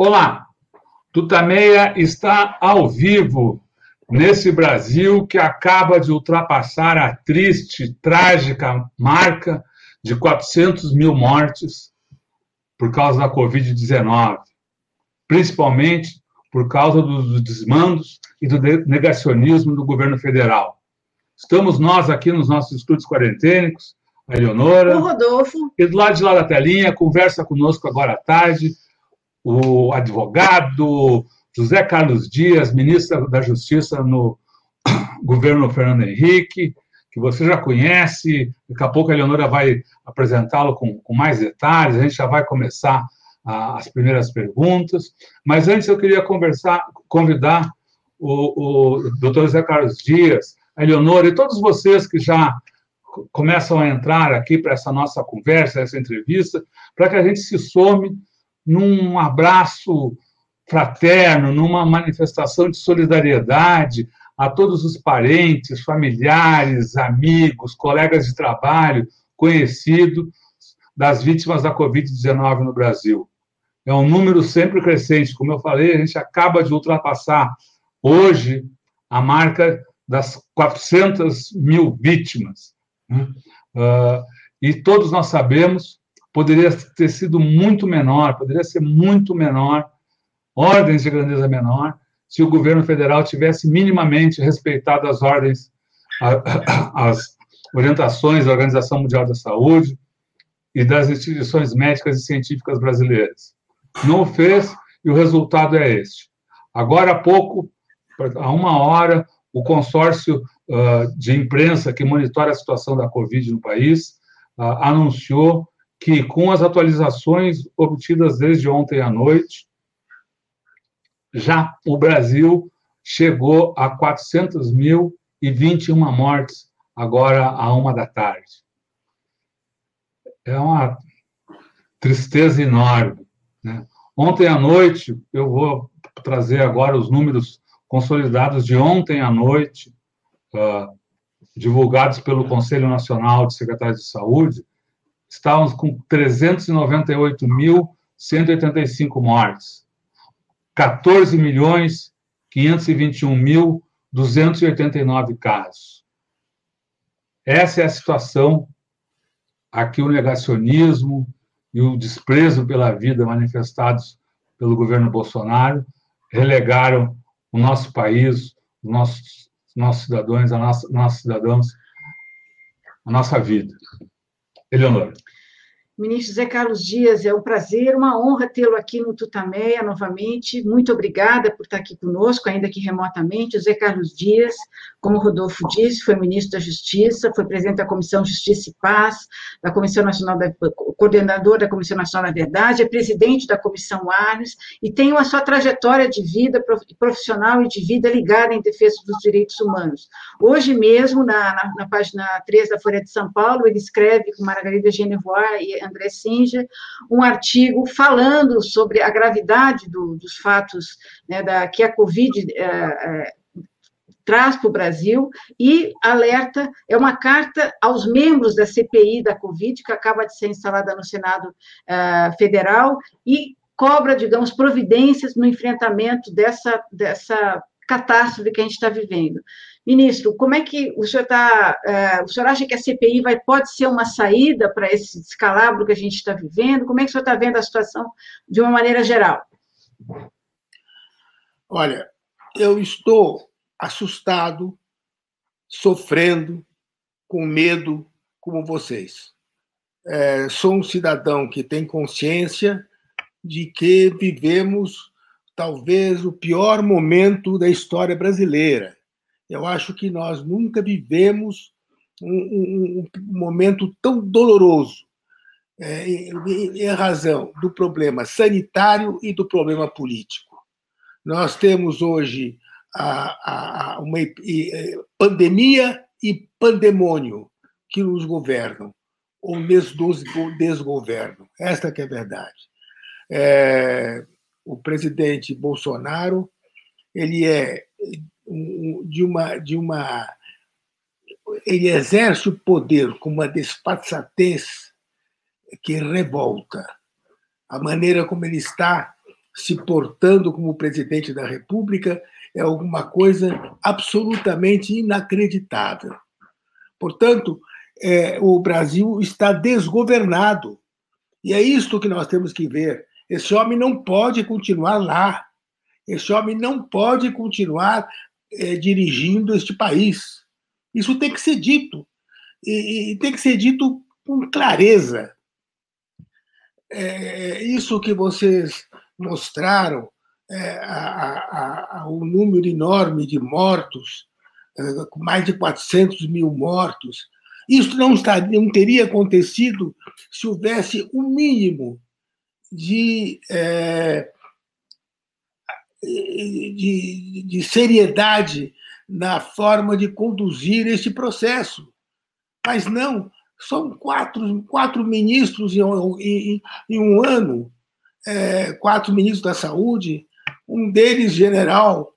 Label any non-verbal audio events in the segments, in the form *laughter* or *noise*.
Olá, Tutameia está ao vivo nesse Brasil que acaba de ultrapassar a triste, trágica marca de 400 mil mortes por causa da Covid-19, principalmente por causa dos desmandos e do negacionismo do governo federal. Estamos nós aqui nos nossos estudos quarentênicos, a Eleonora. O Rodolfo. E do lado de lá da telinha, conversa conosco agora à tarde o advogado José Carlos Dias, ministro da Justiça no *coughs* governo Fernando Henrique, que você já conhece. Daqui a pouco a Eleonora vai apresentá-lo com, com, mais detalhes, a gente já vai começar as primeiras perguntas. Mas antes eu queria conversar, convidar o, o doutor José Carlos Dias, a Eleonora e todos vocês que já começam a entrar aqui para essa nossa conversa, essa entrevista, para que a gente se some num abraço fraterno, numa manifestação de solidariedade a todos os parentes, familiares, amigos, colegas de trabalho, conhecidos das vítimas da Covid-19 no Brasil. É um número sempre crescente. Como eu falei, a gente acaba de ultrapassar hoje a marca das 400 mil vítimas. Uh, e todos nós sabemos poderia ter sido muito menor, poderia ser muito menor, ordens de grandeza menor, se o governo federal tivesse minimamente respeitado as ordens, as orientações da Organização Mundial da Saúde e das instituições médicas e científicas brasileiras. Não fez e o resultado é este. Agora há pouco, há uma hora, o consórcio de imprensa que monitora a situação da Covid no país anunciou que, com as atualizações obtidas desde ontem à noite, já o Brasil chegou a 400.021 mortes agora à uma da tarde. É uma tristeza enorme. Né? Ontem à noite, eu vou trazer agora os números consolidados de ontem à noite, uh, divulgados pelo Conselho Nacional de Secretários de Saúde, estávamos com 398.185 mortes, 14 milhões 521.289 casos. Essa é a situação aqui o negacionismo e o desprezo pela vida manifestados pelo governo Bolsonaro relegaram o nosso país, os nossos, nossos cidadãos, a nossa, nossos cidadãos, a nossa vida. Eleonora. Ministro Zé Carlos Dias, é um prazer, uma honra tê-lo aqui no Tutameia novamente. Muito obrigada por estar aqui conosco, ainda que remotamente. O Zé Carlos Dias, como o Rodolfo disse, foi ministro da Justiça, foi presidente da Comissão Justiça e Paz, da Comissão Nacional da, coordenador da Comissão Nacional da Verdade, é presidente da Comissão Arnes e tem a sua trajetória de vida profissional e de vida ligada em defesa dos direitos humanos. Hoje mesmo, na, na, na página 3 da Folha de São Paulo, ele escreve com Margarida Genevois e André Singer, um artigo falando sobre a gravidade do, dos fatos né, da, que a Covid é, é, traz para o Brasil e alerta, é uma carta aos membros da CPI da Covid, que acaba de ser instalada no Senado uh, Federal, e cobra, digamos, providências no enfrentamento dessa, dessa catástrofe que a gente está vivendo. Ministro, como é que o senhor está. Uh, o senhor acha que a CPI vai, pode ser uma saída para esse descalabro que a gente está vivendo? Como é que o senhor está vendo a situação de uma maneira geral? Olha, eu estou assustado, sofrendo, com medo, como vocês. É, sou um cidadão que tem consciência de que vivemos talvez o pior momento da história brasileira eu acho que nós nunca vivemos um, um, um momento tão doloroso é, em, em razão do problema sanitário e do problema político. Nós temos hoje a, a, uma pandemia e pandemônio que nos governam, ou nos desgovernam. Esta que é a verdade. É, o presidente Bolsonaro ele é de uma de uma ele exerce o poder com uma despassatez que revolta a maneira como ele está se portando como presidente da República é alguma coisa absolutamente inacreditável. Portanto, é, o Brasil está desgovernado. E é isto que nós temos que ver. Esse homem não pode continuar lá. Esse homem não pode continuar é, dirigindo este país. Isso tem que ser dito. E, e tem que ser dito com clareza. É, isso que vocês mostraram, é, a, a, o número enorme de mortos, é, mais de 400 mil mortos, isso não, estaria, não teria acontecido se houvesse o um mínimo de, é, de, de, seriedade na forma de conduzir esse processo. Mas não, são quatro, quatro ministros em, em, em um ano, é, quatro ministros da saúde, um deles general.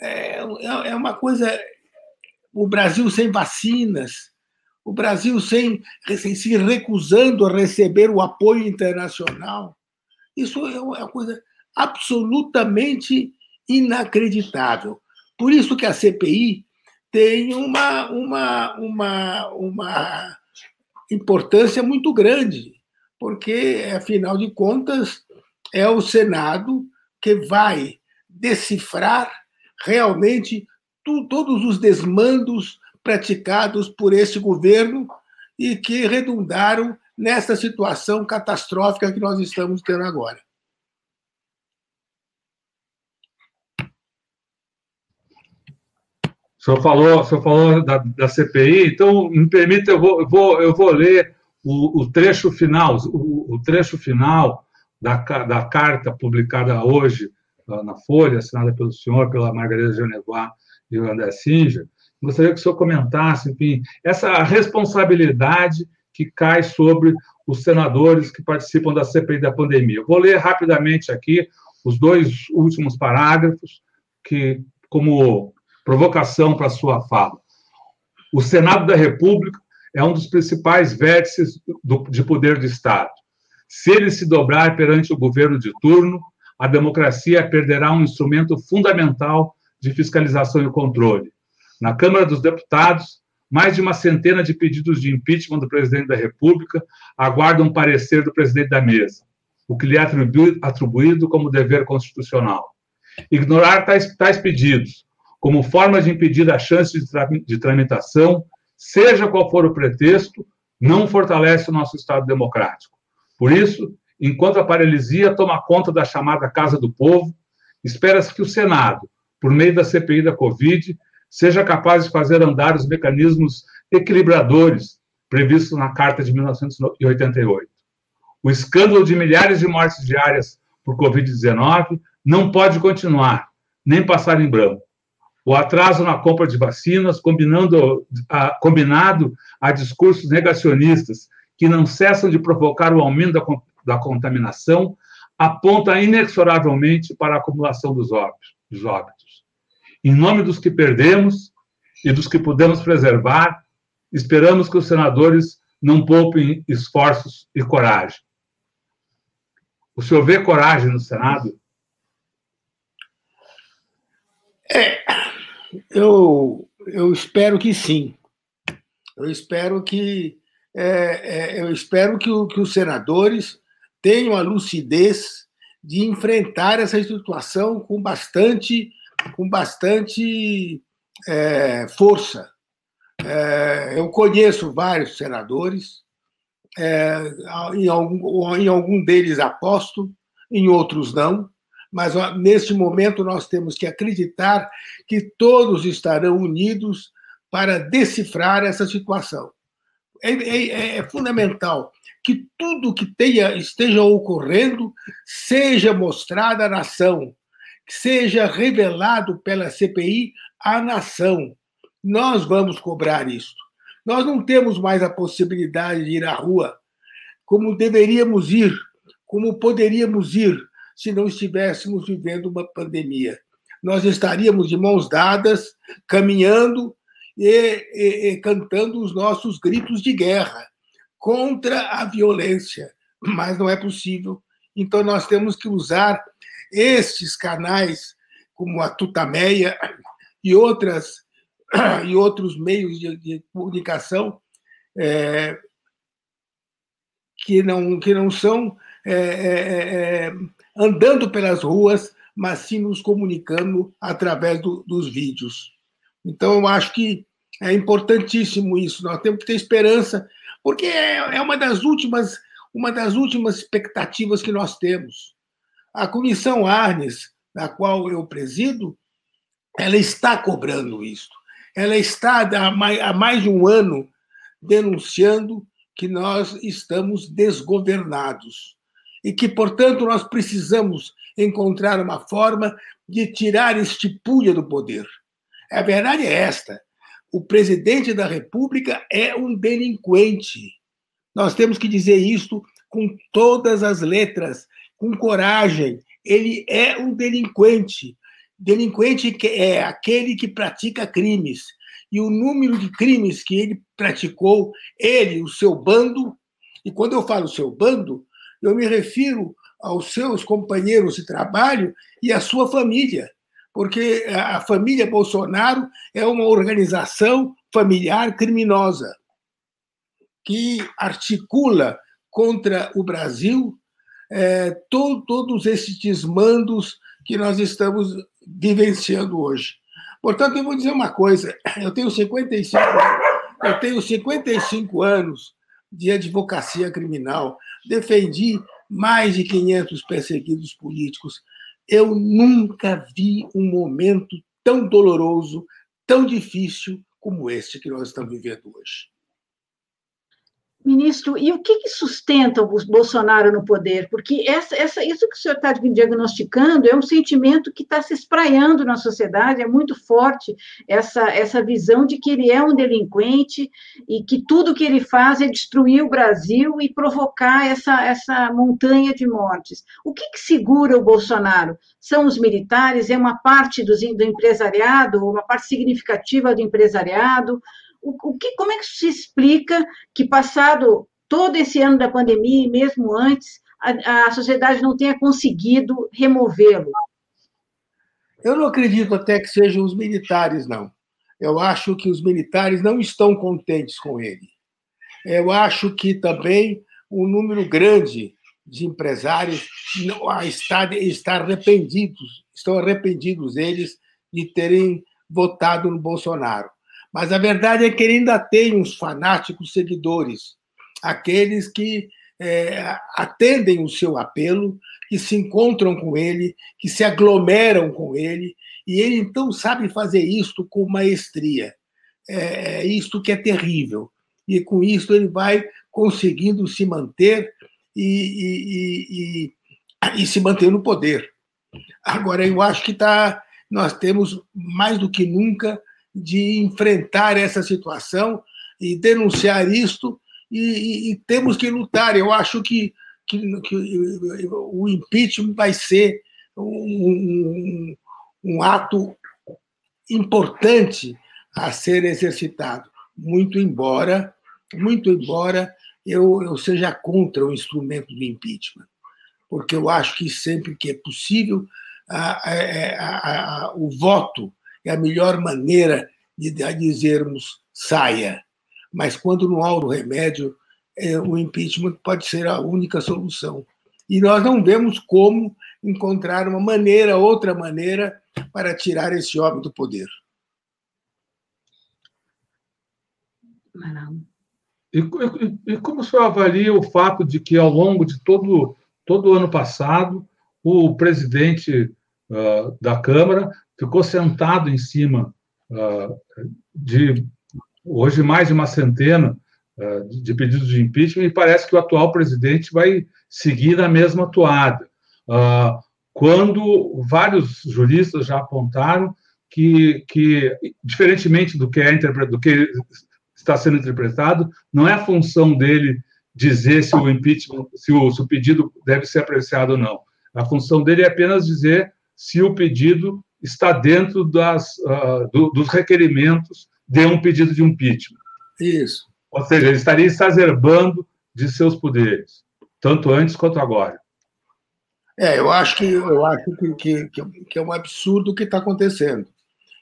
É, é uma coisa. O Brasil sem vacinas, o Brasil sem, sem se recusando a receber o apoio internacional. Isso é uma coisa absolutamente inacreditável. Por isso que a CPI tem uma, uma, uma, uma importância muito grande, porque, afinal de contas, é o Senado que vai decifrar realmente tu, todos os desmandos praticados por esse governo e que redundaram nessa situação catastrófica que nós estamos tendo agora. O senhor falou, o senhor falou da, da CPI, então me permita, eu vou, eu vou, eu vou ler o, o trecho final, o, o, trecho final da, da carta publicada hoje na Folha, assinada pelo senhor, pela Margarida Genevois e o André Singer, Gostaria que o senhor comentasse, enfim, essa responsabilidade que cai sobre os senadores que participam da CPI da pandemia. Eu vou ler rapidamente aqui os dois últimos parágrafos, que como provocação para a sua fala. O Senado da República é um dos principais vértices do, de poder do Estado. Se ele se dobrar perante o governo de turno, a democracia perderá um instrumento fundamental de fiscalização e controle. Na Câmara dos Deputados, mais de uma centena de pedidos de impeachment do presidente da República aguardam parecer do presidente da mesa, o que lhe é atribuído como dever constitucional. Ignorar tais, tais pedidos, como forma de impedir a chance de, tra de tramitação, seja qual for o pretexto, não fortalece o nosso Estado democrático. Por isso, enquanto a paralisia toma conta da chamada Casa do Povo, espera-se que o Senado, por meio da CPI da Covid, seja capaz de fazer andar os mecanismos equilibradores previstos na Carta de 1988. O escândalo de milhares de mortes diárias por Covid-19 não pode continuar, nem passar em branco. O atraso na compra de vacinas, combinando, a, combinado a discursos negacionistas que não cessam de provocar o aumento da, da contaminação, aponta inexoravelmente para a acumulação dos óbitos. Dos óbitos. Em nome dos que perdemos e dos que podemos preservar, esperamos que os senadores não poupem esforços e coragem. O senhor vê coragem no Senado? É, eu, eu espero que sim. Eu espero que é, é, eu espero que, o, que os senadores tenham a lucidez de enfrentar essa situação com bastante com bastante é, força. É, eu conheço vários senadores, é, em, algum, em algum deles aposto, em outros não, mas neste momento nós temos que acreditar que todos estarão unidos para decifrar essa situação. É, é, é, fundamental que tudo que tenha, esteja ocorrendo seja mostrado à nação, que seja revelado pela CPI à nação. Nós vamos cobrar isso. Nós não temos mais a possibilidade de ir à rua como deveríamos ir, como poderíamos ir se não estivéssemos vivendo uma pandemia. Nós estaríamos de mãos dadas, caminhando e, e, e cantando os nossos gritos de guerra contra a violência, mas não é possível. Então nós temos que usar estes canais, como a Tutameia e, outras, e outros meios de, de comunicação, é, que, não, que não são é, é, é andando pelas ruas, mas sim nos comunicando através do, dos vídeos. Então, eu acho que é importantíssimo isso. Nós temos que ter esperança, porque é, é uma das últimas uma das últimas expectativas que nós temos. A comissão Arnes, da qual eu presido, ela está cobrando isso. Ela está há mais de um ano denunciando que nós estamos desgovernados e que, portanto, nós precisamos encontrar uma forma de tirar este pulha do poder. A verdade é esta: o presidente da República é um delinquente. Nós temos que dizer isto com todas as letras, com coragem. Ele é um delinquente. Delinquente é aquele que pratica crimes. E o número de crimes que ele praticou, ele, o seu bando, e quando eu falo seu bando, eu me refiro aos seus companheiros de trabalho e à sua família, porque a família Bolsonaro é uma organização familiar criminosa que articula contra o Brasil é, to, todos esses desmandos que nós estamos vivenciando hoje. Portanto, eu vou dizer uma coisa: eu tenho 55, eu tenho 55 anos de advocacia criminal, defendi mais de 500 perseguidos políticos. Eu nunca vi um momento tão doloroso, tão difícil como este que nós estamos vivendo hoje. Ministro, e o que, que, sustenta o Bolsonaro no poder? Porque essa, essa, isso que o senhor está diagnosticando é um sentimento que está se espraiando na sociedade, é muito forte essa, essa visão de que ele é um delinquente e que tudo que ele faz é destruir o Brasil e provocar essa, essa montanha de mortes. O que, que segura o Bolsonaro? São os militares? É uma parte do, do empresariado, uma parte significativa do empresariado? O, o que, como é que se explica que, passado todo esse ano da pandemia e mesmo antes, a, a sociedade não tenha conseguido removê-lo? Eu não acredito até que sejam os militares, não. Eu acho que os militares não estão contentes com ele. Eu acho que também um número grande de empresários está, está arrependidos, estão arrependidos eles de terem votado no Bolsonaro. Mas a verdade é que ele ainda tem uns fanáticos seguidores, aqueles que é, atendem o seu apelo, que se encontram com ele, que se aglomeram com ele, e ele então sabe fazer isto com maestria. É, é isto que é terrível. E com isso ele vai conseguindo se manter e, e, e, e se manter no poder. Agora, eu acho que tá, nós temos, mais do que nunca, de enfrentar essa situação e denunciar isto, e, e, e temos que lutar. Eu acho que, que, que, o impeachment vai ser um, um, um ato importante a ser exercitado, muito embora, muito embora eu, eu seja contra o instrumento do impeachment, porque eu acho que sempre que é possível a, a, a, o voto é a melhor maneira de dizermos saia. Mas quando não há o remédio, é, o impeachment pode ser a única solução. E nós não vemos como encontrar uma maneira, outra maneira, para tirar esse homem do poder. E, e, e, como o senhor avalia o fato de que, ao longo de todo, todo o ano passado, o presidente uh, da Câmara ficou sentado em cima ah, de hoje mais de uma centena ah, de pedidos de impeachment e parece que o atual presidente vai seguir a mesma toada. Ah, quando vários juristas já apontaram que, que diferentemente do que, é do que está sendo interpretado, não é a função dele dizer se o impeachment, se o, se o pedido deve ser apreciado ou não. A função dele é apenas dizer se o pedido está dentro das, uh, do, dos requerimentos de um pedido de impeachment. Isso. Ou seja, ele estaria exacerbando de seus poderes, tanto antes quanto agora. É, eu acho que eu acho que, que, que é um absurdo o que está acontecendo.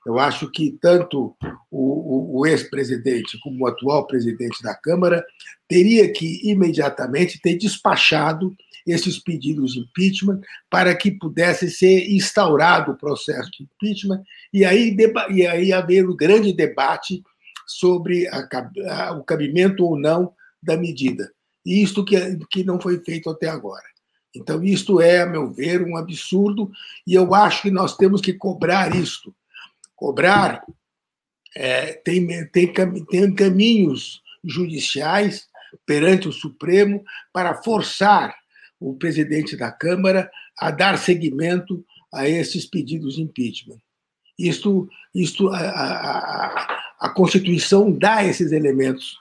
Eu acho que tanto o, o, o ex-presidente como o atual presidente da Câmara teria que imediatamente ter despachado esses pedidos de impeachment para que pudesse ser instaurado o processo de impeachment e aí, e aí haver um grande debate sobre a, a, o cabimento ou não da medida. E isto que, que não foi feito até agora. Então, isto é, a meu ver, um absurdo, e eu acho que nós temos que cobrar isto. Cobrar é, tem, tem, tem caminhos judiciais perante o Supremo para forçar o presidente da Câmara a dar seguimento a esses pedidos de impeachment. Isto, isto a, a, a Constituição dá esses elementos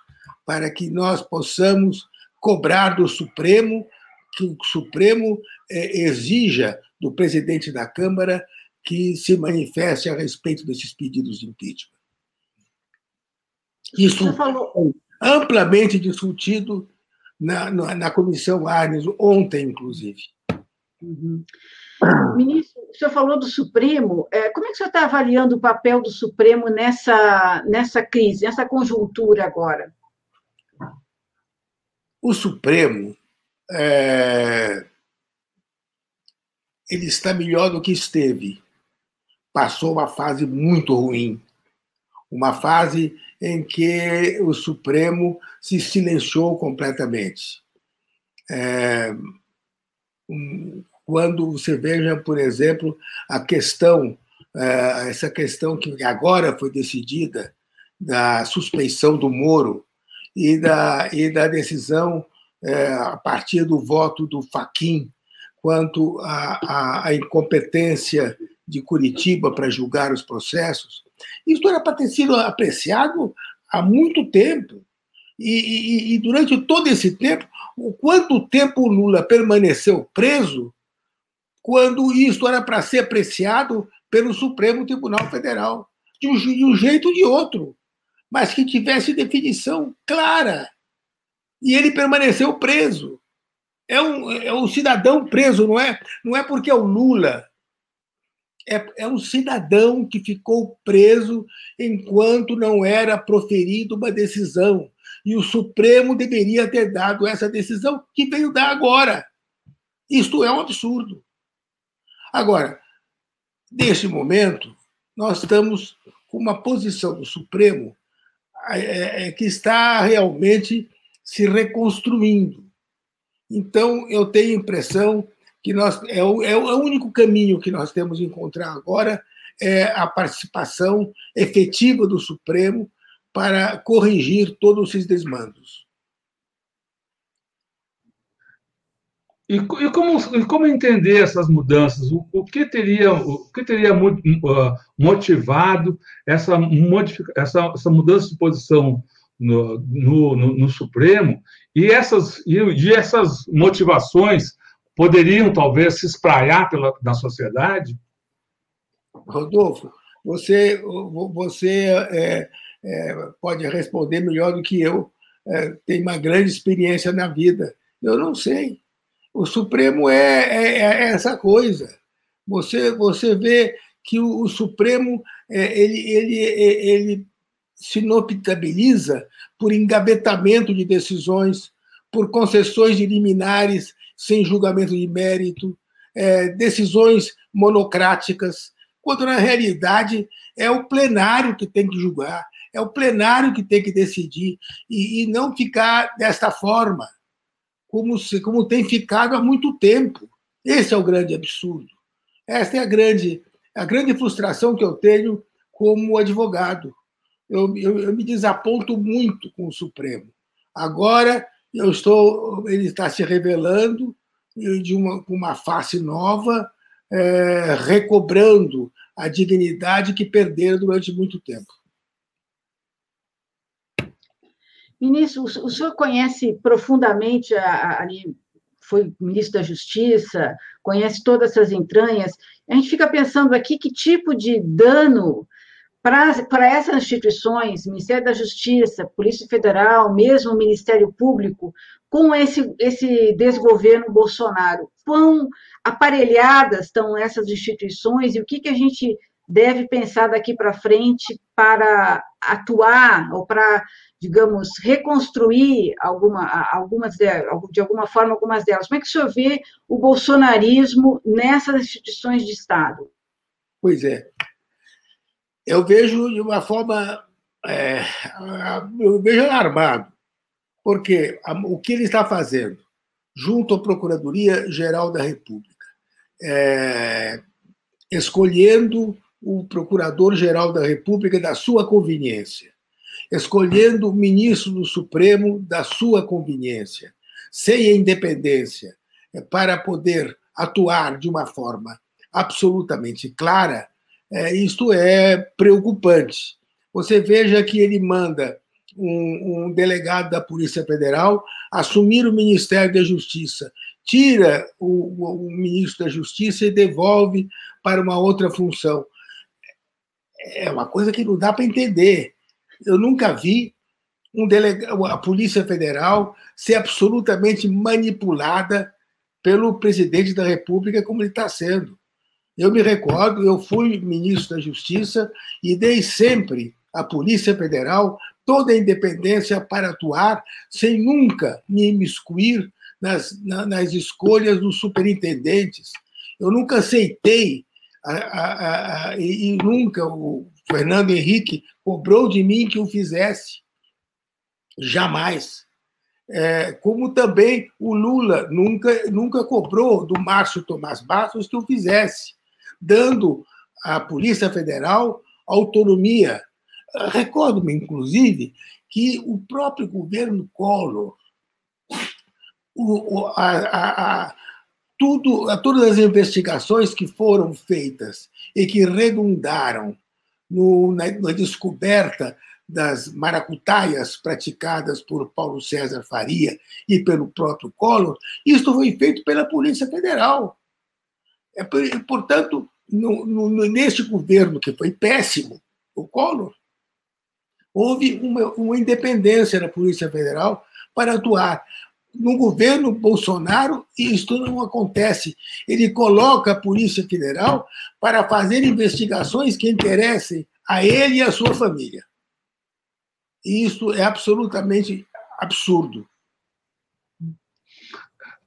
para que nós possamos cobrar do Supremo que o Supremo é, exija do presidente da Câmara que se manifeste a respeito desses pedidos de impeachment. Isso foi amplamente discutido na, na, na comissão Arnes, ontem, inclusive. Uhum. Ministro, o senhor falou do Supremo. É, como é que o senhor está avaliando o papel do Supremo nessa, nessa crise, nessa conjuntura agora? O Supremo é, ele está melhor do que esteve. Passou uma fase muito ruim, uma fase em que o Supremo se silenciou completamente. É, quando você veja, por exemplo, a questão, é, essa questão que agora foi decidida da suspeição do Moro e da, e da decisão é, a partir do voto do Faquim quanto à incompetência de Curitiba para julgar os processos, isso era para ter sido apreciado há muito tempo. E, e, e, durante todo esse tempo, o quanto tempo Lula permaneceu preso quando isso era para ser apreciado pelo Supremo Tribunal Federal, de um, de um jeito ou de outro, mas que tivesse definição clara e ele permaneceu preso. É um, é um cidadão preso, não é? Não é porque é o Lula. É, é um cidadão que ficou preso enquanto não era proferida uma decisão. E o Supremo deveria ter dado essa decisão que veio dar agora. Isto é um absurdo. Agora, neste momento, nós estamos com uma posição do Supremo é, é, que está realmente se reconstruindo. Então, eu tenho a impressão que nós é o, é o é único caminho que nós temos de encontrar agora é a participação efetiva do Supremo para corrigir todos esses desmandos. E, e, como, e como entender essas mudanças? O, o, que teria, o que teria uh, motivado essa, essa, essa mudança de posição no, no, no, no Supremo, e essas, e, e, essas motivações poderiam talvez se espraiar pela, na sociedade? Rodolfo, você, você é, é, pode responder melhor do que eu, é, tem uma grande experiência na vida. Eu não sei. O Supremo é, é, é essa coisa. Você, você vê que o, o Supremo é, ele, ele, ele se notabiliza por engavetamento de decisões, por concessões de liminares sem julgamento de mérito, é, decisões monocráticas, quando na realidade é o plenário que tem que julgar, é o plenário que tem que decidir, e, e não ficar desta forma, como, se, como tem ficado há muito tempo. Esse é o grande absurdo. Esta é a grande, a grande frustração que eu tenho como advogado eu, eu, eu me desaponto muito com o Supremo. Agora eu estou, ele está se revelando de uma, uma face nova, é, recobrando a dignidade que perderam durante muito tempo. Ministro, o senhor conhece profundamente ali, foi ministro da Justiça, conhece todas essas entranhas. A gente fica pensando aqui que tipo de dano para essas instituições, Ministério da Justiça, Polícia Federal, mesmo Ministério Público, com esse, esse desgoverno Bolsonaro, quão aparelhadas estão essas instituições e o que, que a gente deve pensar daqui para frente para atuar ou para, digamos, reconstruir alguma, algumas de, de alguma forma algumas delas. Como é que o senhor vê o bolsonarismo nessas instituições de Estado? Pois é, eu vejo de uma forma. É, eu vejo alarmado, porque o que ele está fazendo, junto à Procuradoria-Geral da República, é, escolhendo o Procurador-Geral da República da sua conveniência, escolhendo o ministro do Supremo da sua conveniência, sem a independência, é, para poder atuar de uma forma absolutamente clara, é, isto é preocupante. Você veja que ele manda um, um, delegado da Polícia Federal assumir o Ministério da Justiça, tira o, o, ministro da Justiça e devolve para uma outra função. É uma coisa que não dá para entender. Eu nunca vi um delegado, a Polícia Federal ser absolutamente manipulada pelo presidente da República como ele está sendo. Eu me recordo, eu fui ministro da Justiça e dei sempre à Polícia Federal toda a independência para atuar, sem nunca me imiscuir nas, nas escolhas dos superintendentes. Eu nunca aceitei a, a, a, e, nunca o Fernando Henrique cobrou de mim que o fizesse. Jamais. É, como também o Lula nunca, nunca cobrou do Márcio Tomás Bastos que o fizesse dando à Polícia Federal autonomia. Recordo-me, inclusive, que o próprio governo Collor, o, a, a, a, tudo, a todas as investigações que foram feitas e que redundaram no, na, na descoberta das maracutaias praticadas por Paulo César Faria e pelo próprio Collor, isso foi feito pela Polícia Federal. É, portanto, no, no, neste governo, que foi péssimo, o Collor, houve uma, uma independência da Polícia Federal para atuar. No governo Bolsonaro, isso não acontece. Ele coloca a Polícia Federal para fazer investigações que interessem a ele e a sua família. E isso é absolutamente absurdo.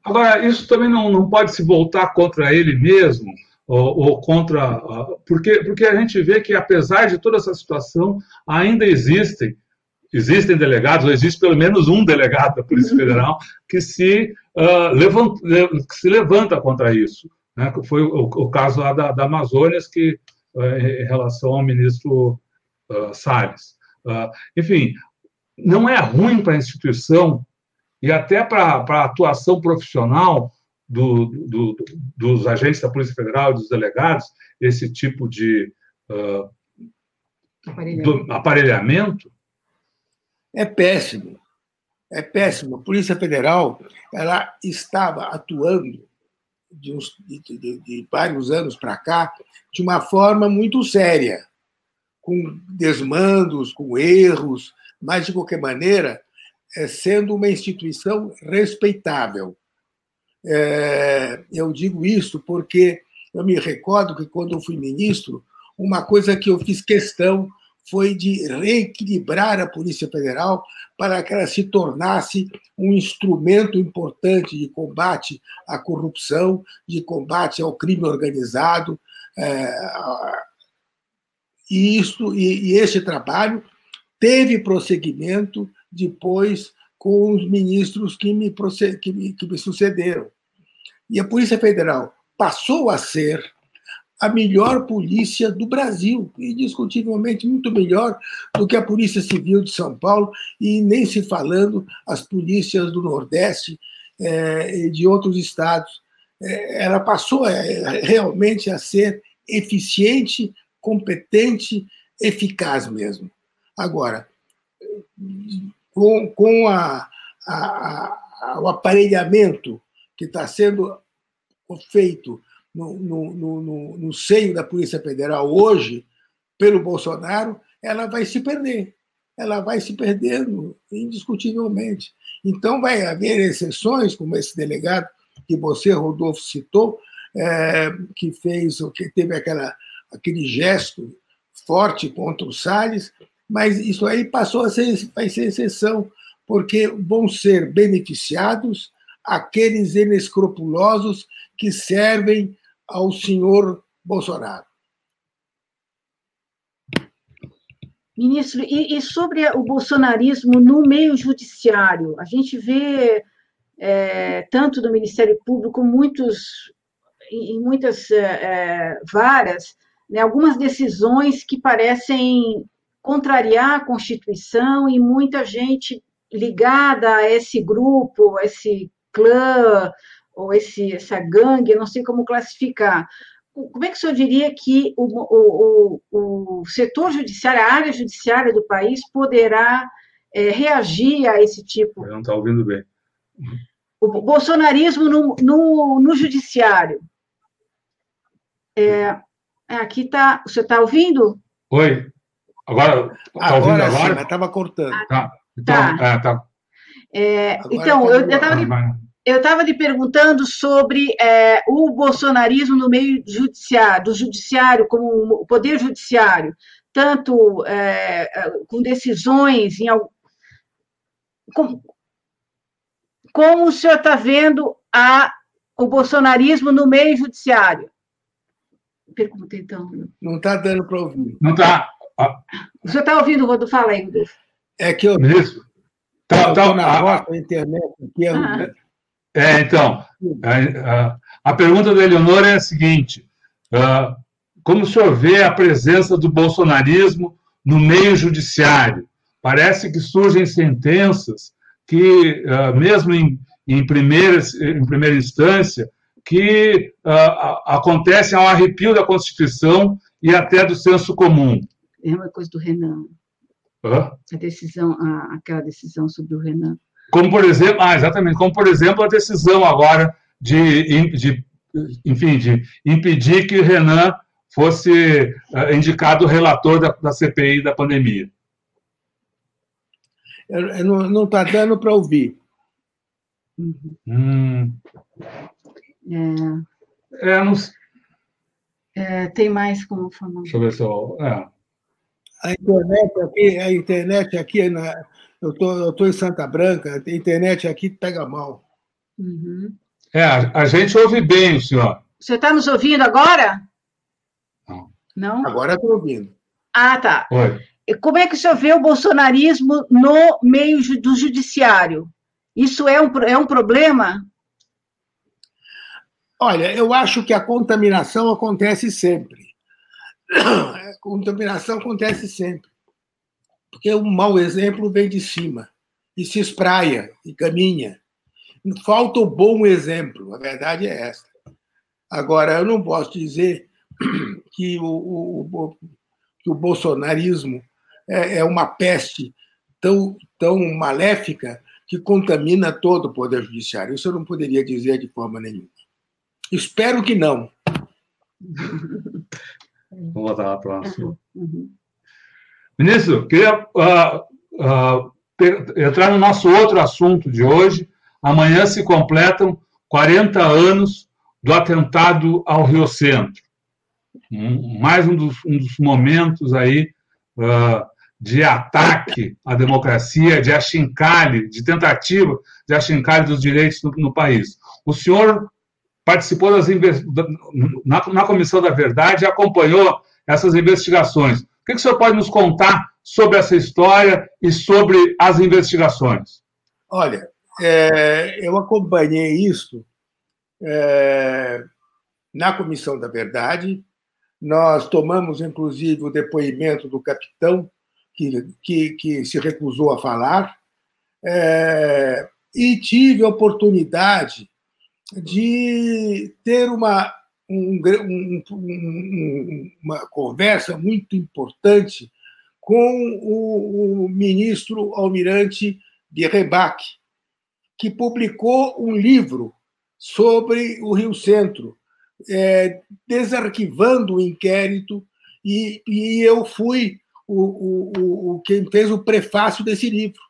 Agora, isso também não, não pode se voltar contra ele mesmo, ou, ou, contra. Porque, porque a gente vê que, apesar de toda essa situação, ainda existem. Existem delegados, ou existe pelo menos um delegado da Polícia uhum. Federal que se, uh, levanta, que se levanta contra isso. Né? Foi o, o caso lá da, da Amazônias, que, uh, em relação ao ministro uh, Salles. enfim, não é ruim para a instituição e até para a atuação profissional do, do, dos agentes da Polícia Federal, dos delegados, esse tipo de uh, aparelhamento. aparelhamento? É péssimo. É péssimo. A Polícia Federal ela estava atuando de, uns, de, de, de vários anos para cá de uma forma muito séria, com desmandos, com erros, mas, de qualquer maneira, é, sendo uma instituição respeitável. É, eu digo isso porque eu me recordo que, quando eu fui ministro, uma coisa que eu fiz questão foi de reequilibrar a Polícia Federal para que ela se tornasse um instrumento importante de combate à corrupção, de combate ao crime organizado. É, e, isso, e, e esse trabalho teve prosseguimento depois com os ministros que me, que me, que me sucederam. E a Polícia Federal passou a ser a melhor polícia do Brasil, indiscutivelmente muito melhor do que a Polícia Civil de São Paulo, e nem se falando as polícias do Nordeste é, e de outros estados. É, ela passou a, realmente a ser eficiente, competente, eficaz mesmo. Agora, com, com a, a, a, o aparelhamento que está sendo feito no, no, no, no, seio da Polícia Federal hoje, pelo Bolsonaro, ela vai se perder. Ela vai se perdendo indiscutivelmente. Então, vai haver exceções, como esse delegado que você, Rodolfo, citou, é, que fez, que teve aquela, aquele gesto forte contra o Salles, mas isso aí passou a ser, vai ser exceção, porque vão ser beneficiados aqueles inescrupulosos que servem ao senhor Bolsonaro. Ministro, e, e, sobre o bolsonarismo no meio judiciário? A gente vê, é, tanto do Ministério Público, muitos, em muitas é, é, varas, né, algumas decisões que parecem contrariar a Constituição e muita gente ligada a esse grupo, a esse clã, ou esse, essa gangue, não sei como classificar. Como é que o senhor diria que o, o, o, o setor judiciário, a área judiciária do país poderá é, reagir a esse tipo? não está ouvindo bem. O bolsonarismo no, no, no judiciário. É, aqui está. Você está ouvindo? Oi. Agora. Está ouvindo agora? agora? Estava cortando. Tá. Então, tá. É, tá. É, então, eu estava eu estava lhe perguntando sobre é, o bolsonarismo no meio judiciário, do judiciário, como o poder judiciário, tanto é, é com decisões em como, como o senhor está vendo a, o bolsonarismo no meio judiciário? Pergunta, então. Não está dando para ouvir. Não está. O senhor está ouvindo, Rodolfo? Fala aí, Rodolfo. É que eu. Isso. Tá, tá, na a, a internet aqui é. Ah. É, então, a, a, pergunta do Eleonor é a seguinte: uh, como o senhor vê a presença do bolsonarismo no meio judiciário? Parece que surgem sentenças que, uh, mesmo em, em, primeira, em primeira instância, que uh, acontecem ao arrepio da Constituição e até do senso comum. É uma coisa do Renan. Hã? A decisão, a, aquela decisão sobre o Renan. Como, por exemplo, ah, exatamente, como, por exemplo, a decisão agora de, de enfim, de impedir que Renan fosse uh, indicado relator da, da, CPI da pandemia. Eu, eu não está dando para ouvir. Hum. É, é, não... é, tem mais como falar. Deixa eu ver se eu. É. A internet aqui, a internet aqui na, eu tô, tô em Santa Branca, a internet aqui pega mal. Uhum. É, a, a, gente ouve bem o senhor. Você está nos ouvindo agora? Não. Não? Agora estou ouvindo. Ah, tá. Oi. Como é que o senhor vê o bolsonarismo no meio do judiciário? Isso é um, é um problema? Olha, eu acho que a contaminação acontece sempre. *coughs* A contaminação acontece sempre porque um mau exemplo vem de cima e se espraia e caminha. Falta o bom exemplo, a verdade é essa. Agora, eu não posso dizer *clears throat* que o, o, que o bolsonarismo é, é uma peste tão, tão maléfica que contamina todo o Poder Judiciário. Isso eu não poderia dizer de forma nenhuma. Espero que não. *laughs* Vamos voltar lá para o uhum. Ministro, queria uh, uh, entrar no nosso outro assunto de hoje. Amanhã se completam 40 anos do atentado ao Rio Centro. Um, mais um dos, um dos, momentos aí uh, de ataque à democracia, de achincalhe, de tentativa de achincalhe dos direitos no, no país. O senhor participou das na, na Comissão da Verdade e acompanhou essas investigações que, que o senhor pode nos contar sobre essa história e sobre as investigações? Olha, é, eu acompanhei isso é, na Comissão da Verdade. Nós tomamos, inclusive, o depoimento do capitão, que, que, que se recusou a falar, é, e tive a oportunidade de ter uma um, um, uma conversa muito importante com o, o ministro almirante de Rebac, que publicou um livro sobre o Rio Centro, é, desarquivando o inquérito e, e eu fui o, o, o, quem fez o prefácio desse livro.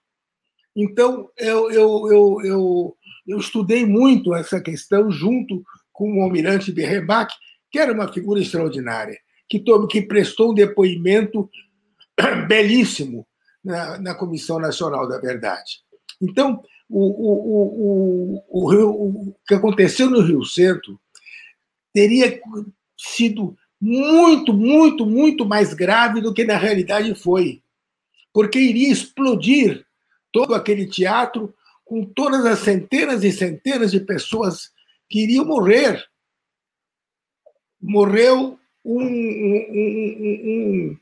Então, eu, eu, eu, eu, eu estudei muito essa questão junto com o almirante de que era uma figura extraordinária, que, que prestou um depoimento *clears throat* belíssimo na, na Comissão Nacional da Verdade. Então, o, o, o, o, o que aconteceu no Rio Centro teria sido muito, muito, muito mais grave do que na realidade foi. Porque iria explodir todo aquele teatro com todas as centenas e centenas de pessoas que iriam morrer. Morreu um, um,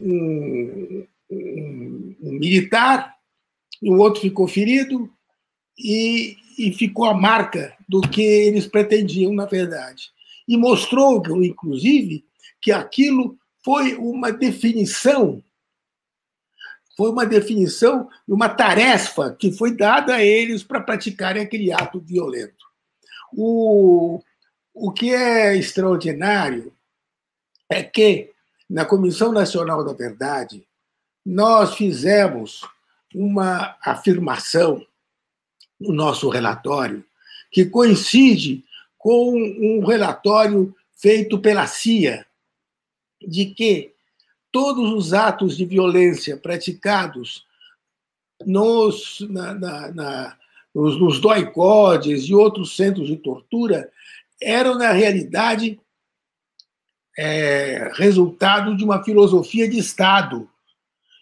um, um militar, o outro ficou ferido, e, e ficou a marca do que eles pretendiam, na verdade e mostrou, inclusive, que aquilo foi uma definição, foi uma definição, uma tarefa que foi dada a eles para praticarem aquele ato violento. O, o que é extraordinário é que, na Comissão Nacional da Verdade, nós fizemos uma afirmação no nosso relatório que coincide com um relatório feito pela CIA de que todos os atos de violência praticados nos, na, na, na, nos, nos doicodes e outros centros de tortura eram, na realidade, é, resultado de uma filosofia de Estado.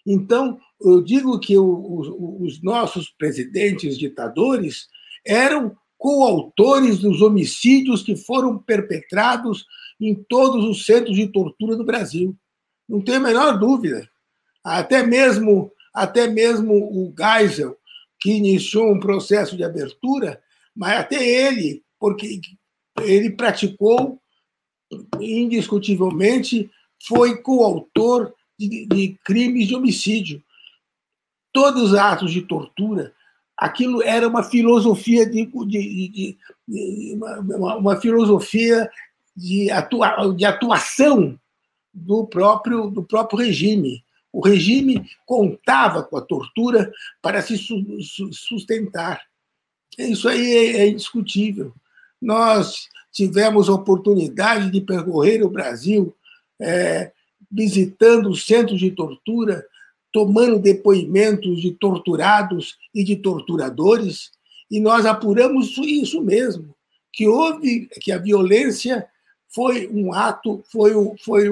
Então, eu digo que o, os nossos presidentes ditadores eram coautores dos homicídios que foram perpetrados em todos os centros de tortura do Brasil. Não tenho a menor dúvida. Até mesmo, até mesmo o Geisel, que iniciou um processo de abertura, mas até ele, porque ele praticou indiscutivelmente, foi coautor de, de crimes de homicídio. Todos os atos de tortura aquilo era uma filosofia de, de, de, uma, uma, filosofia de, atua, de atuação do próprio, do próprio regime. O regime contava com a tortura para se sustentar. Isso aí é, é indiscutível. Nós tivemos a oportunidade de percorrer o Brasil é, visitando os centros de tortura, tomando depoimentos de torturados e de torturadores, e nós apuramos isso mesmo, que houve, que a violência foi um ato, foi, foi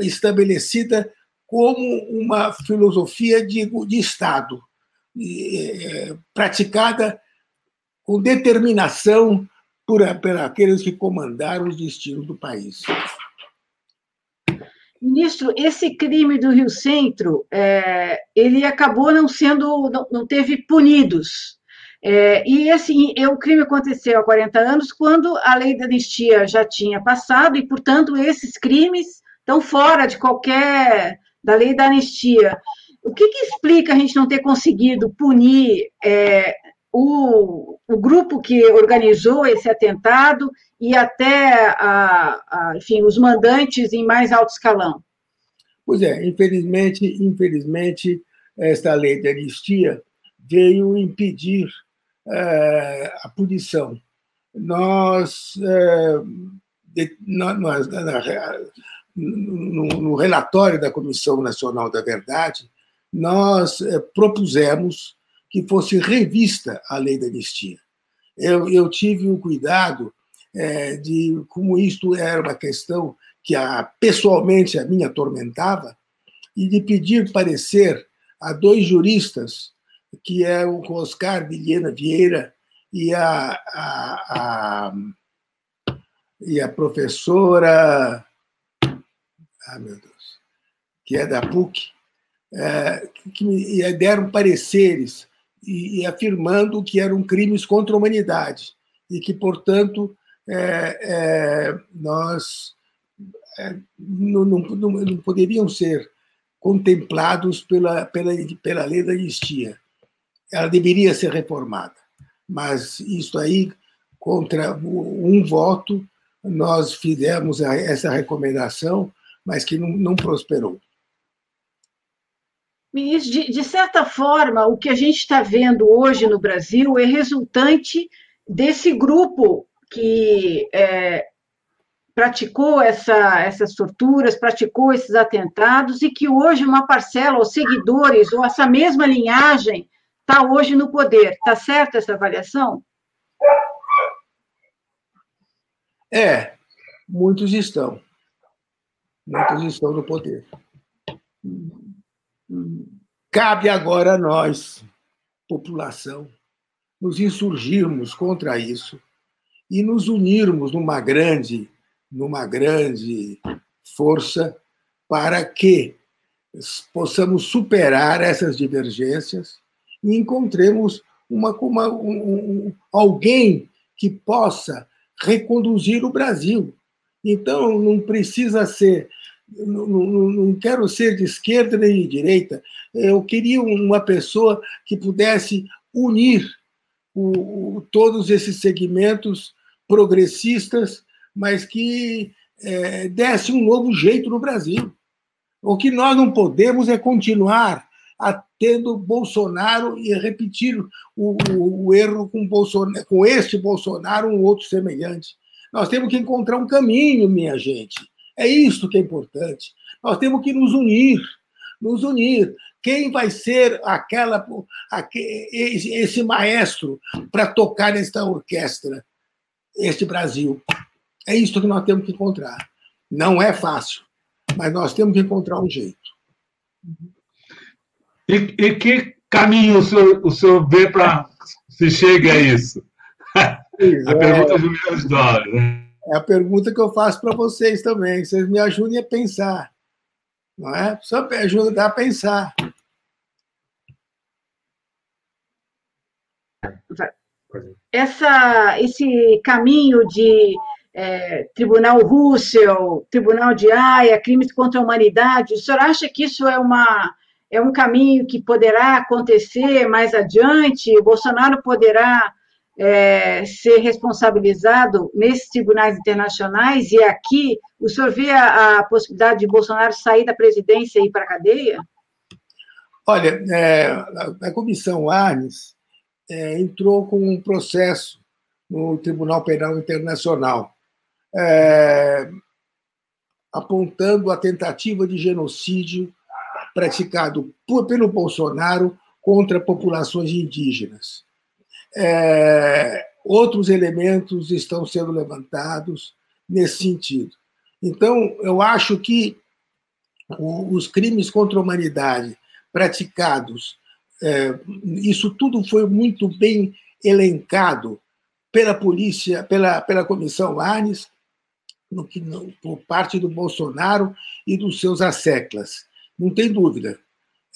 estabelecida como uma filosofia de, de Estado, é, praticada com determinação por, por aqueles que comandaram os destinos do país. Ministro, esse crime do Rio Centro, é, ele acabou não sendo, não, não teve punidos. É, e assim, o crime aconteceu há 40 anos, quando a lei da anistia já tinha passado, e, portanto, esses crimes estão fora de qualquer da lei da anistia. O que, que explica a gente não ter conseguido punir é, o, o grupo que organizou esse atentado e até a, a, enfim, os mandantes em mais alto escalão? Pois é, infelizmente, infelizmente, esta lei de anistia veio impedir é, a punição. Nós, é, de, nós na, no, no, relatório da Comissão Nacional da Verdade, nós é, propusemos que fosse revista a lei da anistia. Eu, eu tive o cuidado é, de como isto era uma questão que a, pessoalmente a mim atormentava, e de pedir parecer a dois juristas, que é o Oscar Vilhena Vieira e a, a, a, e a professora, ah, meu Deus, que é da PUC, é, que me deram pareceres e, e, afirmando que eram crimes contra a humanidade e que, portanto, é, é, nós é, não, não, não, poderiam ser contemplados pela, pela, pela lei da anistia. Ela deveria ser reformada. Mas isso aí, contra um voto, nós fizemos essa recomendação mas que não, não prosperou. Ministro, de, de, certa forma, o que a gente está vendo hoje no Brasil é resultante desse grupo que é, praticou essa, essas torturas, praticou esses atentados e que hoje uma parcela, os seguidores, ou essa mesma linhagem, está hoje no poder. Está certa essa avaliação? É, muitos estão. Muitos estão no poder. Cabe agora a nós, população, nos insurgirmos contra isso e nos unirmos numa grande, numa grande força para que possamos superar essas divergências e encontremos uma, uma um, um, alguém que possa reconduzir o Brasil. Então, não precisa ser. Não, não, não, quero ser de esquerda nem de direita. Eu queria uma pessoa que pudesse unir o, o, todos esses segmentos progressistas, mas que é, desse um novo jeito no Brasil. O que nós não podemos é continuar a, tendo Bolsonaro e repetir o, o, o erro com, Bolsonaro, com este Bolsonaro, um outro semelhante. Nós temos que encontrar um caminho, minha gente. É isso que é importante. Nós temos que nos unir, nos unir. Quem vai ser aquela, esse maestro para tocar nesta orquestra, este Brasil? É isso que nós temos que encontrar. Não é fácil, mas nós temos que encontrar um jeito. E, e que caminho o senhor, o senhor vê para se chegue a isso? *laughs* Pois a é. pergunta do milhão de dólares. Né? É a pergunta que eu faço para vocês também. Vocês me ajudem a pensar. Não é? Só me ajudar a pensar. Essa, esse caminho de é, Tribunal Russell, Tribunal de Haia, crimes contra a humanidade, o senhor acha que isso é uma é um caminho que poderá acontecer mais adiante? O Bolsonaro poderá é, ser responsabilizado nesses tribunais internacionais e aqui o senhor vê a, a possibilidade de Bolsonaro sair da presidência e ir para a cadeia? Olha, é, a, a, comissão Arnes é, entrou com um processo no Tribunal Penal Internacional, é, apontando a tentativa de genocídio praticado por, pelo Bolsonaro contra populações indígenas. É, outros elementos estão sendo levantados nesse sentido. Então, eu acho que os crimes contra a humanidade praticados, é, isso tudo foi muito bem elencado pela polícia, pela, pela comissão Arnes, no, no, por parte do Bolsonaro e dos seus asseclas não tem dúvida.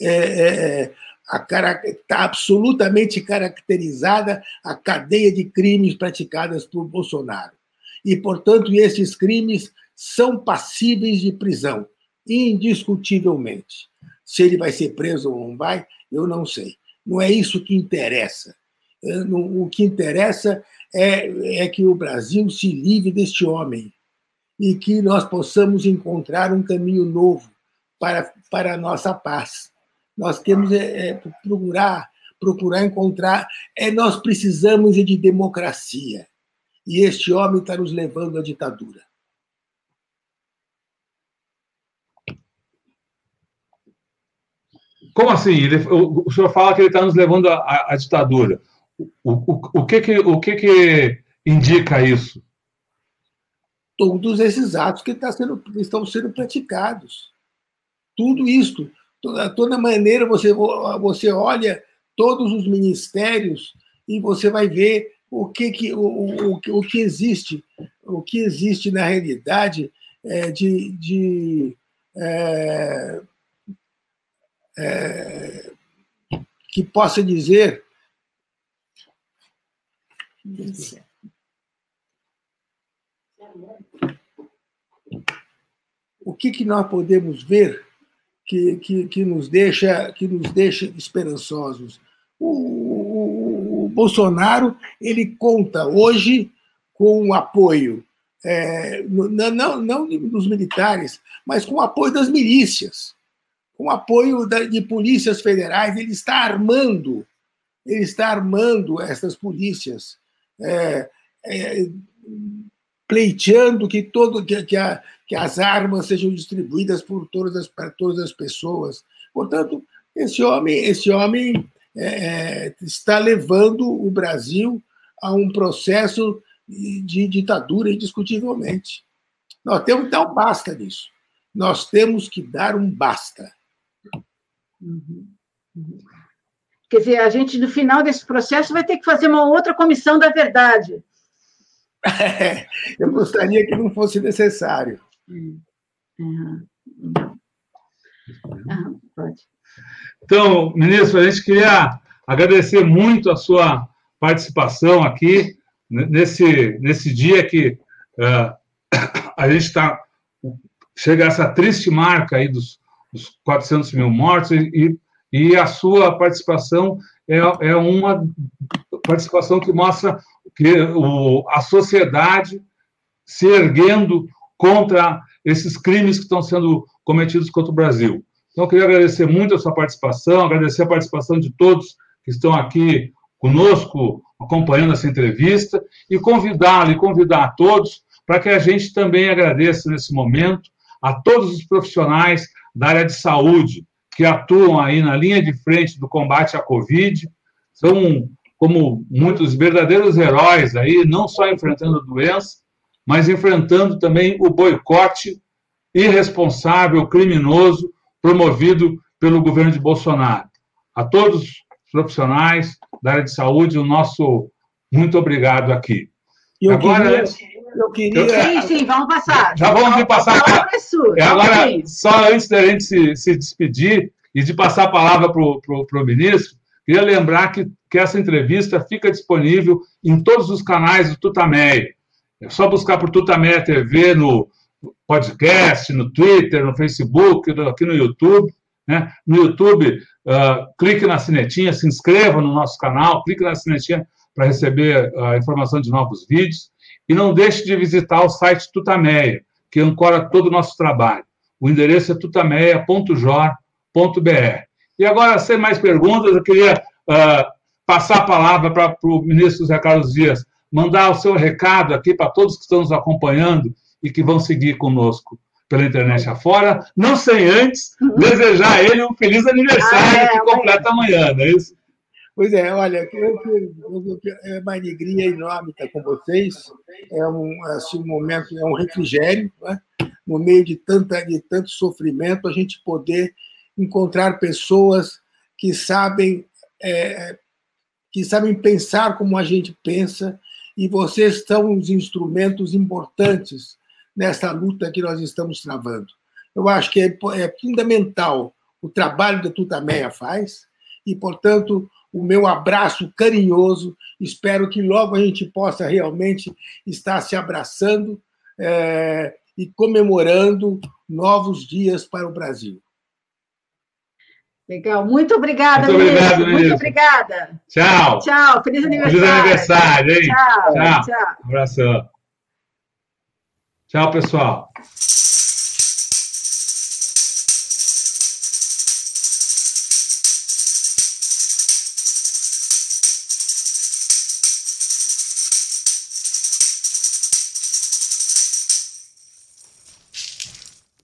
É, é, está absolutamente caracterizada a cadeia de crimes praticadas por Bolsonaro. E, portanto, esses crimes são passíveis de prisão, indiscutivelmente. Se ele vai ser preso ou não vai, eu não sei. Não é isso que interessa. O que interessa é, é que o Brasil se livre deste homem e que nós possamos encontrar um caminho novo para, para a nossa paz. Nós temos é, é, procurar, procurar encontrar. É, nós precisamos de democracia. E este homem está nos levando à ditadura. Como assim? Ele, o, o, senhor fala que ele está nos levando à, à ditadura. O, o, o, que, que, o que, que indica isso? Todos esses atos que, tá sendo, estão sendo praticados tudo isto, toda, toda maneira você, você olha todos os ministérios e você vai ver o que, que, o, o, o que existe, o que existe na realidade é, de, de é, é, que possa dizer o que, que nós podemos ver que, que, que, nos, deixa, que nos deixa esperançosos. O, o, o Bolsonaro ele conta hoje com o apoio é, não, não, não dos militares, mas com o apoio das milícias, com o apoio da, de polícias federais. Ele está armando, ele está armando essas polícias, é, é, pleiteando que, todo, que, que, a, que as armas sejam distribuídas por todas as, para todas as pessoas. Portanto, esse homem, esse homem é, está levando o Brasil a um processo de ditadura, indiscutivelmente. Nós temos que dar um basta nisso. Nós temos que dar um basta. Quer dizer, a gente, no final desse processo, vai ter que fazer uma outra comissão da verdade. É, eu gostaria que não fosse necessário. Uhum. Uhum. pode. Então, ministro, a gente queria agradecer muito a sua participação aqui nesse, nesse dia que uh, *coughs* a gente está chega a essa triste marca aí dos, dos 400 mil mortos e, e a sua participação é, é uma participação que mostra que o, a sociedade se erguendo contra esses crimes que estão sendo cometidos contra o Brasil. Então, eu queria agradecer muito a sua participação, agradecer a participação de todos que estão aqui conosco, acompanhando essa entrevista, e convidá-lo e convidar a todos para que a gente também agradeça nesse momento a todos os profissionais da área de saúde que atuam aí na linha de frente do combate à Covid, são como muitos verdadeiros heróis aí, não só enfrentando a doença, mas enfrentando também o boicote irresponsável, criminoso, promovido pelo governo de Bolsonaro. A todos os profissionais da área de saúde, o nosso muito obrigado aqui. Eu Agora, queria, eu queria... Sim, sim, vamos passar. Já vamos passar. A é sua, Agora, só antes da gente se, se despedir e de passar a palavra para o ministro, queria lembrar que, que essa entrevista fica disponível em todos os canais do Tutameia. É só buscar por Tutameia TV no podcast, no Twitter, no Facebook, aqui no YouTube. Né? No YouTube, uh, clique na sinetinha, se inscreva no nosso canal, clique na sinetinha para receber a informação de novos vídeos. E não deixe de visitar o site Tutameia, que ancora todo o nosso trabalho. O endereço é tutameia.jor.br. E agora, sem mais perguntas, eu queria uh, passar a palavra para o ministro José Carlos Dias, mandar o seu recado aqui para todos que estão nos acompanhando e que vão seguir conosco pela internet afora, não sem antes uhum. desejar a ele um feliz aniversário ah, é, que completa amanhã, não é isso? Pois é, olha, eu, eu, é uma alegria enorme estar com vocês. É um, assim, um momento, é um refrigério, né? no meio de, tanta, de tanto sofrimento, a gente poder encontrar pessoas que sabem, é, que sabem pensar como a gente pensa, e vocês são os instrumentos importantes nessa luta que nós estamos travando. Eu acho que é, é fundamental o trabalho que a Tutameia faz, e, portanto, o meu abraço carinhoso. Espero que logo a gente possa realmente estar se abraçando é, e comemorando novos dias para o Brasil. Legal, muito obrigada, muito Obrigado, muito obrigada. Tchau. Tchau, feliz aniversário. Feliz aniversário, hein? Tchau. Tchau. tchau. Um abração. Tchau, pessoal.